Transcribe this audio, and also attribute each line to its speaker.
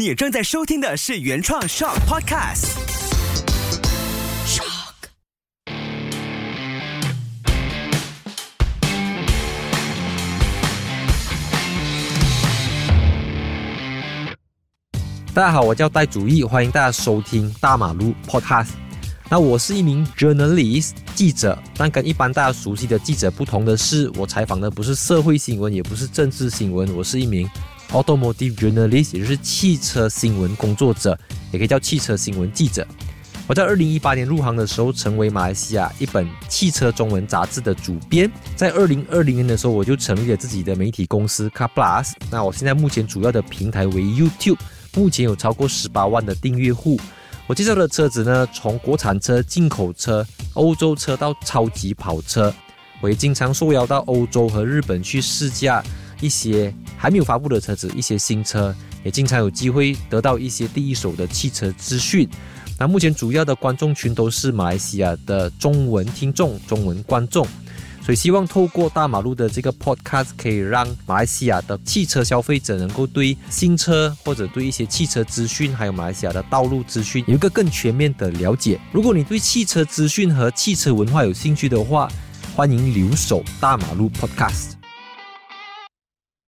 Speaker 1: 你正在收听的是原创 Shock Podcast。Shock。
Speaker 2: 大家好，我叫戴祖义，欢迎大家收听大马路 Podcast。那我是一名 journalist 记者，但跟一般大家熟悉的记者不同的是，我采访的不是社会新闻，也不是政治新闻，我是一名 automotive journalist，也就是汽车新闻工作者，也可以叫汽车新闻记者。我在二零一八年入行的时候，成为马来西亚一本汽车中文杂志的主编。在二零二零年的时候，我就成立了自己的媒体公司 Car Plus。那我现在目前主要的平台为 YouTube，目前有超过十八万的订阅户。我介绍的车子呢，从国产车、进口车、欧洲车到超级跑车，我也经常受邀到欧洲和日本去试驾一些还没有发布的车子，一些新车，也经常有机会得到一些第一手的汽车资讯。那目前主要的观众群都是马来西亚的中文听众、中文观众。所以希望透过大马路的这个 podcast，可以让马来西亚的汽车消费者能够对新车或者对一些汽车资讯，还有马来西亚的道路资讯有一个更全面的了解。如果你对汽车资讯和汽车文化有兴趣的话，欢迎留守大马路 podcast。